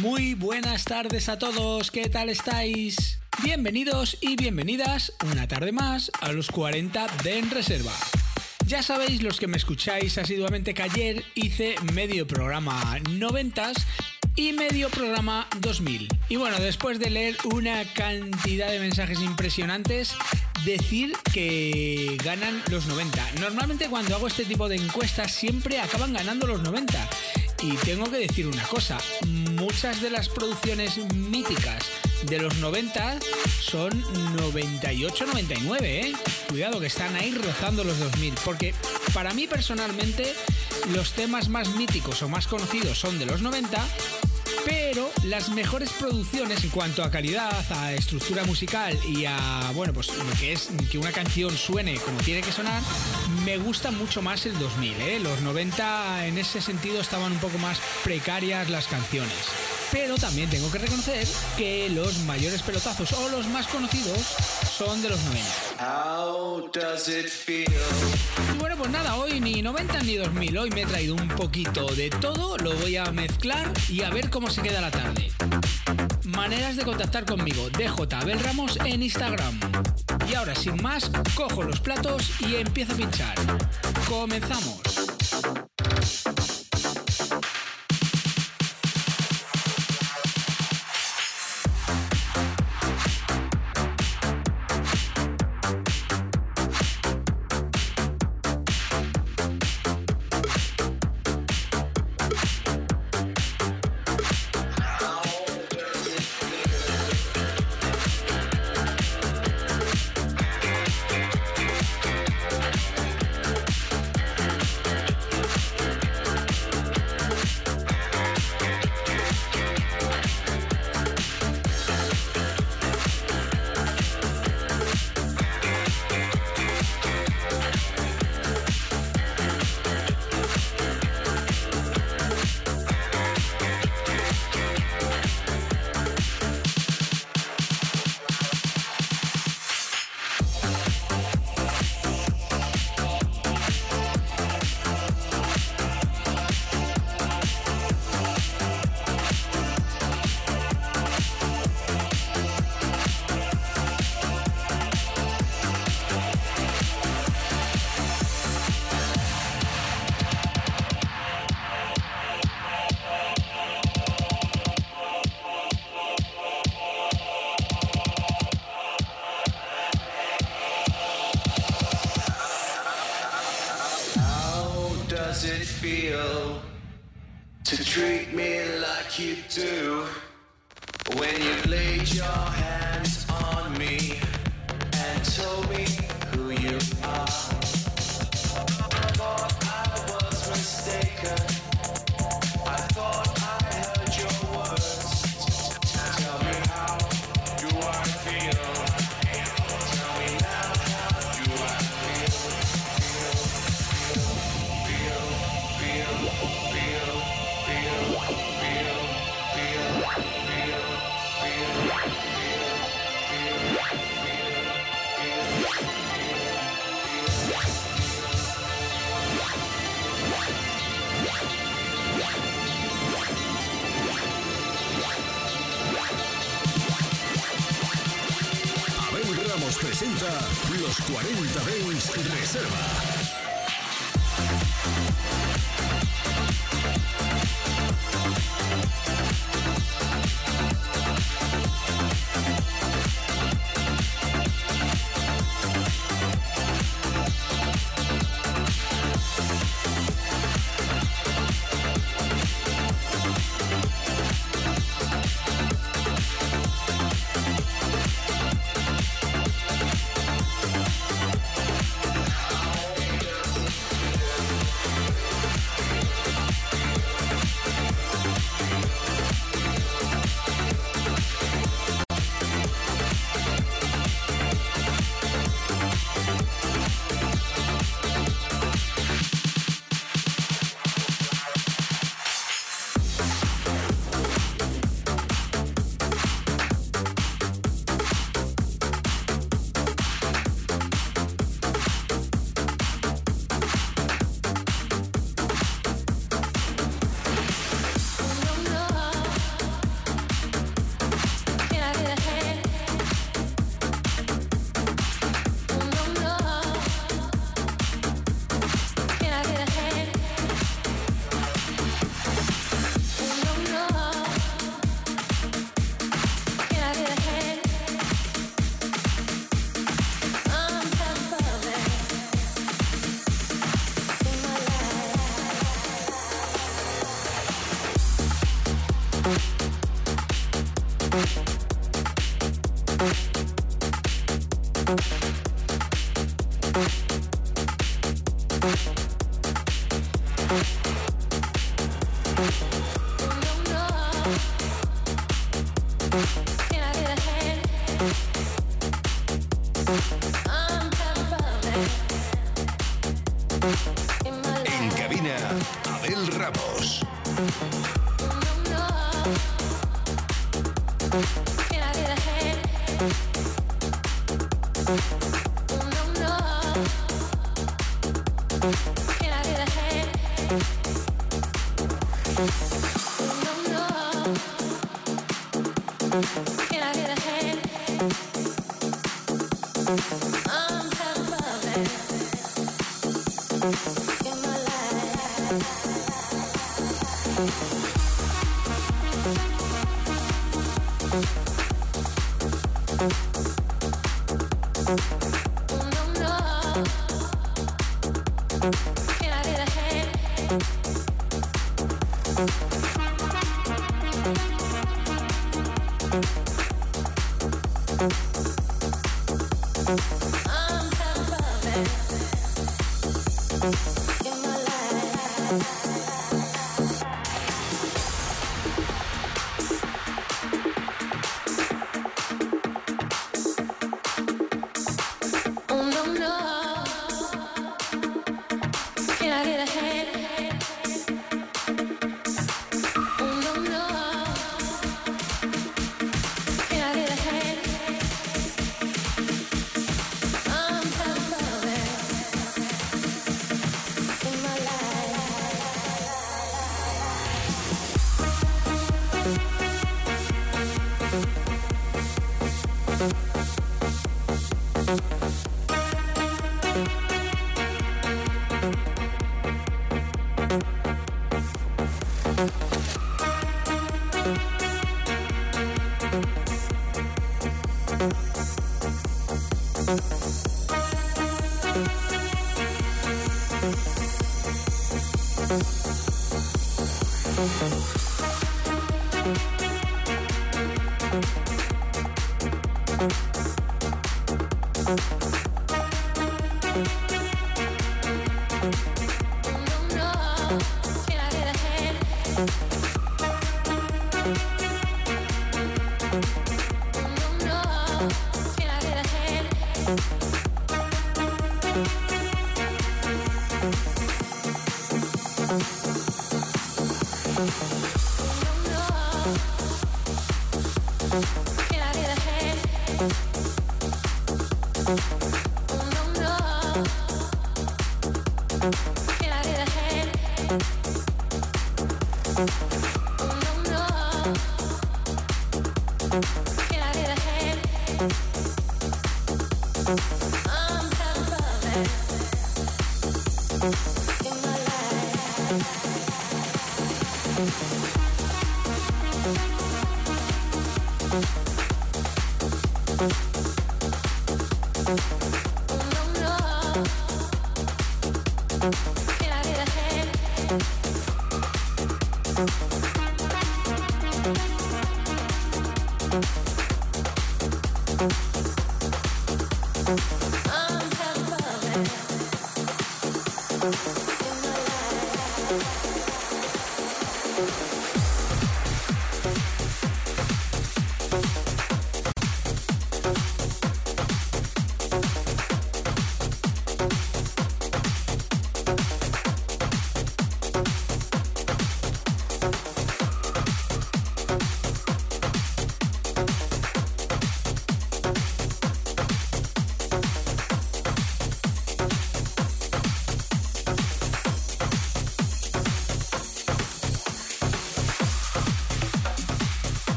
Muy buenas tardes a todos, ¿qué tal estáis? Bienvenidos y bienvenidas una tarde más a los 40 de En Reserva. Ya sabéis los que me escucháis asiduamente que ayer hice medio programa 90 y medio programa 2000. Y bueno, después de leer una cantidad de mensajes impresionantes, decir que ganan los 90. Normalmente cuando hago este tipo de encuestas siempre acaban ganando los 90. Y tengo que decir una cosa, muchas de las producciones míticas de los 90 son 98-99, ¿eh? Cuidado que están ahí rozando los 2000, porque para mí personalmente los temas más míticos o más conocidos son de los 90, pero las mejores producciones en cuanto a calidad, a estructura musical y a, bueno, pues lo que es que una canción suene como tiene que sonar, me gusta mucho más el 2000, ¿eh? Los 90 en ese sentido estaban un poco más precarias las canciones. Pero también tengo que reconocer que los mayores pelotazos o los más conocidos son de los 90. Y bueno, pues nada, hoy ni 90 ni 2000, hoy me he traído un poquito de todo, lo voy a mezclar y a ver cómo se queda la tarde. Maneras de contactar conmigo, DJ Abel Ramos en Instagram. Y ahora, sin más, cojo los platos y empiezo a pinchar. Comenzamos.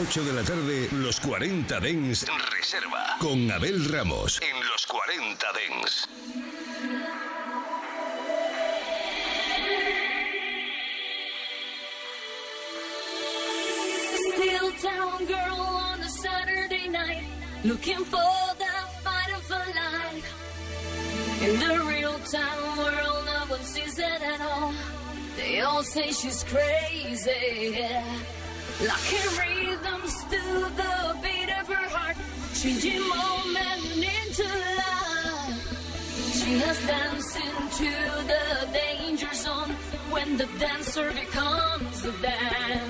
8 de la tarde, los 40 Dens Reserva. Con Abel Ramos. En los 40 Dens. Steel town girl on a Saturday night, looking for the fight of a life. In the real time world, no one sees it at all. They all say she's crazy. Locking rhythms to the beat of her heart, changing moment into life. She has danced into the danger zone when the dancer becomes the dance.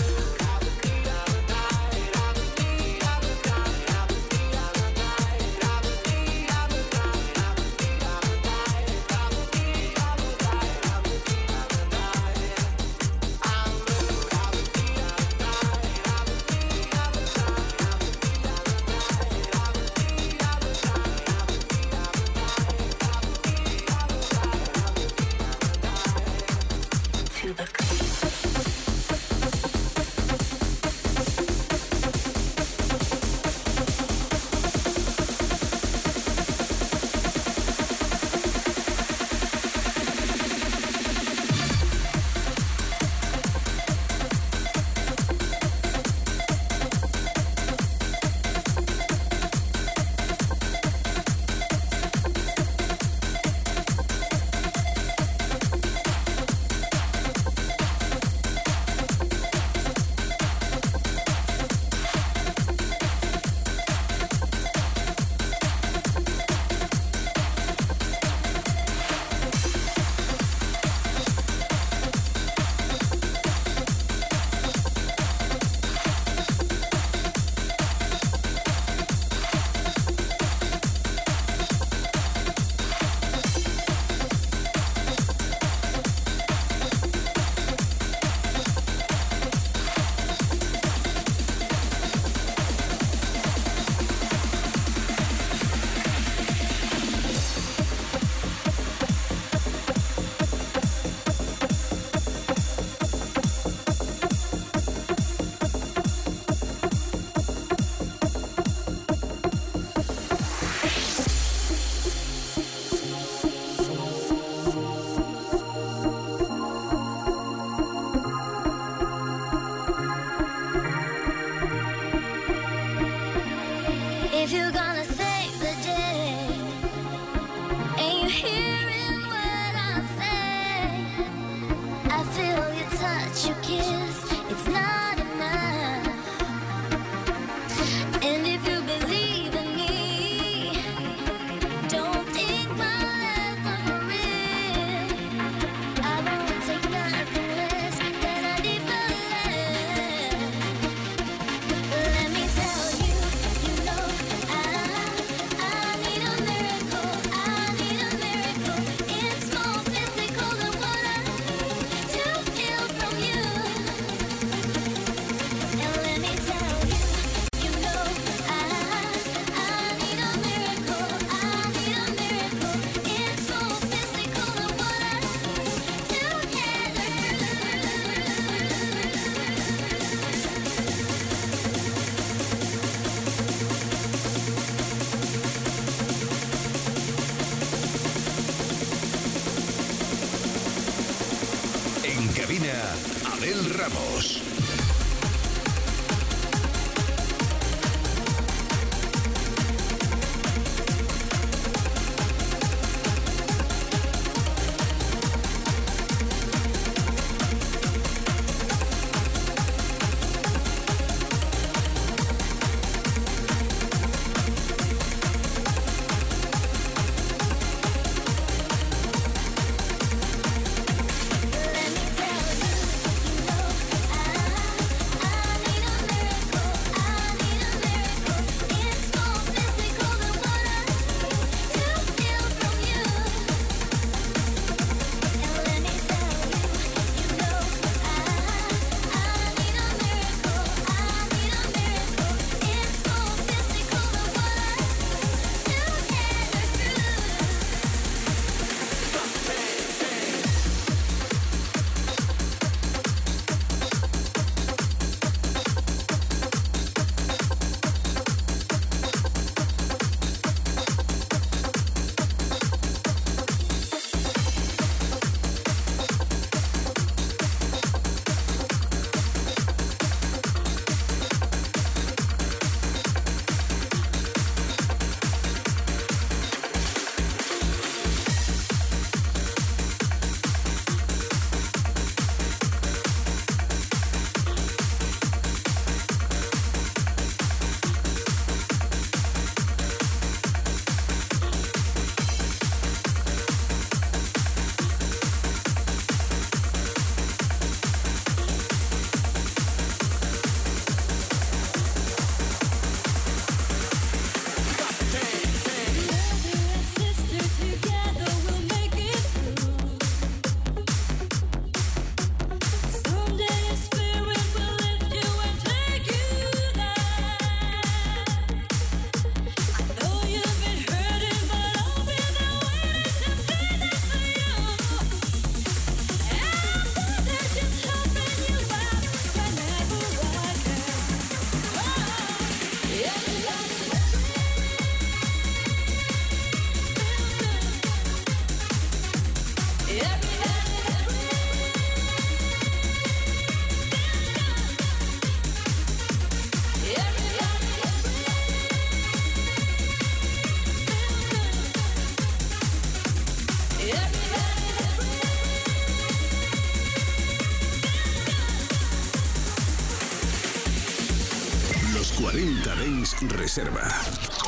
Reserva.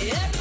Yeah.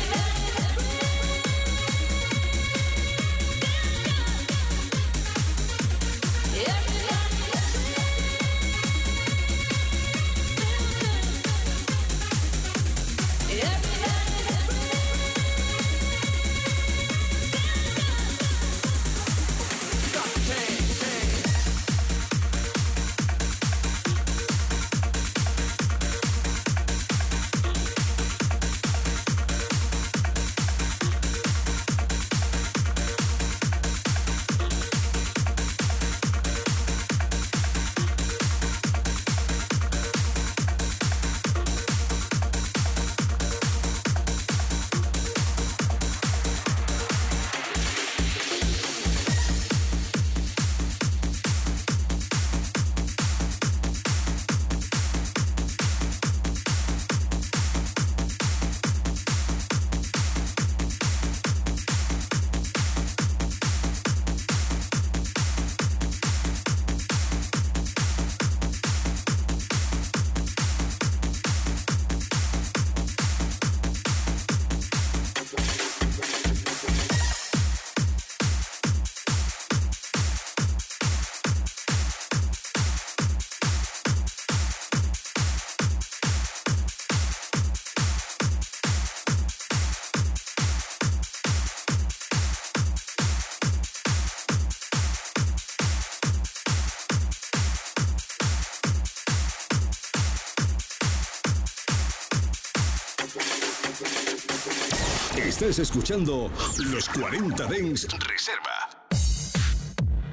Escuchando los 40 Dens Reserva.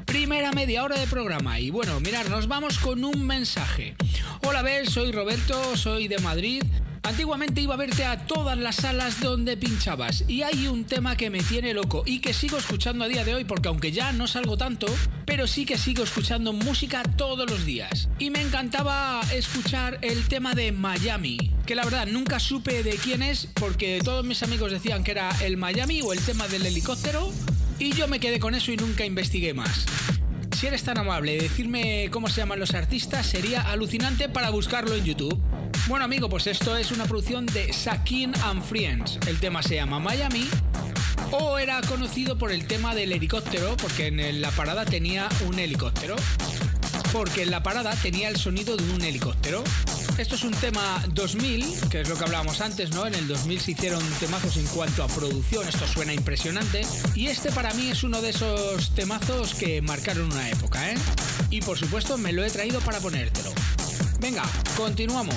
Primera media hora de programa y bueno, mirar, nos vamos con un mensaje. Hola, Bel, soy Roberto, soy de Madrid. Antiguamente iba a verte a todas las salas donde pinchabas y hay un tema que me tiene loco y que sigo escuchando a día de hoy porque aunque ya no salgo tanto, pero sí que sigo escuchando música todos los días. Y me encantaba escuchar el tema de Miami, que la verdad nunca supe de quién es porque todos mis amigos decían que era el Miami o el tema del helicóptero y yo me quedé con eso y nunca investigué más. Si eres tan amable de decirme cómo se llaman los artistas, sería alucinante para buscarlo en YouTube. Bueno amigo, pues esto es una producción de Sakin and Friends. El tema se llama Miami o era conocido por el tema del helicóptero porque en la parada tenía un helicóptero. Porque en la parada tenía el sonido de un helicóptero. Esto es un tema 2000, que es lo que hablábamos antes, ¿no? En el 2000 se hicieron temazos en cuanto a producción, esto suena impresionante. Y este para mí es uno de esos temazos que marcaron una época, ¿eh? Y por supuesto me lo he traído para ponértelo. Venga, continuamos.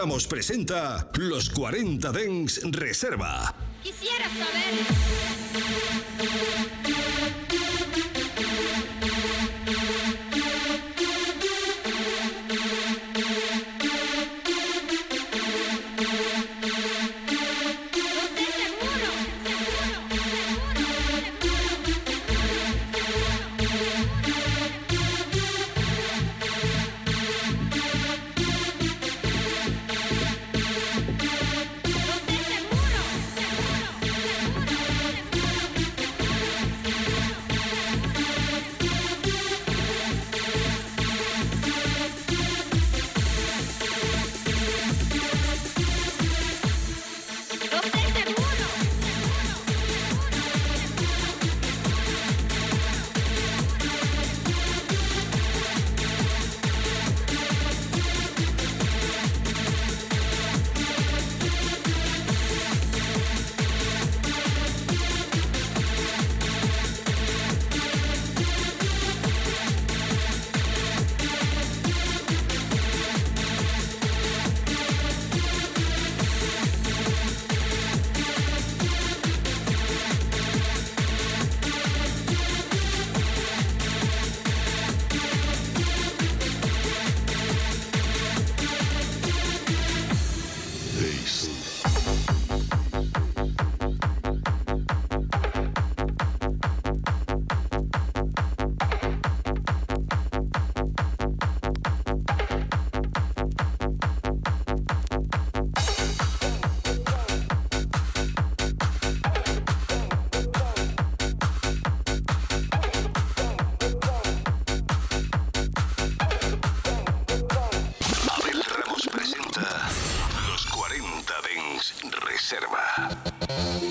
Ramos presenta Los 40 Dens Reserva. Quisiera saber. Something,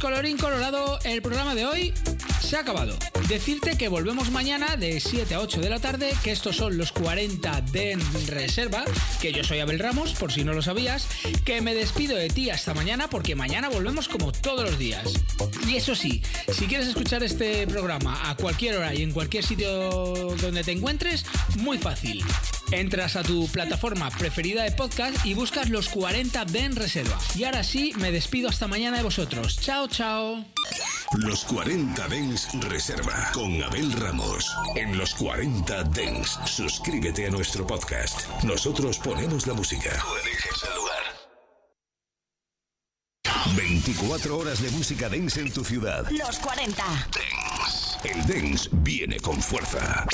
colorín colorado, el programa de hoy se ha acabado. Decirte que volvemos mañana de 7 a 8 de la tarde, que estos son los 40 de reserva, que yo soy Abel Ramos, por si no lo sabías, que me despido de ti hasta mañana porque mañana volvemos como todos los días. Y eso sí, si quieres escuchar este programa a cualquier hora y en cualquier sitio donde te encuentres, muy fácil. Entras a tu plataforma preferida de podcast y buscas los 40 de en reserva. Y ahora sí, me despido hasta mañana de vosotros. Chao, chao. Los 40 Dens Reserva con Abel Ramos. En los 40 Dens, suscríbete a nuestro podcast. Nosotros ponemos la música. Tú eliges el lugar. 24 horas de música dance en tu ciudad. Los 40. El dance viene con fuerza.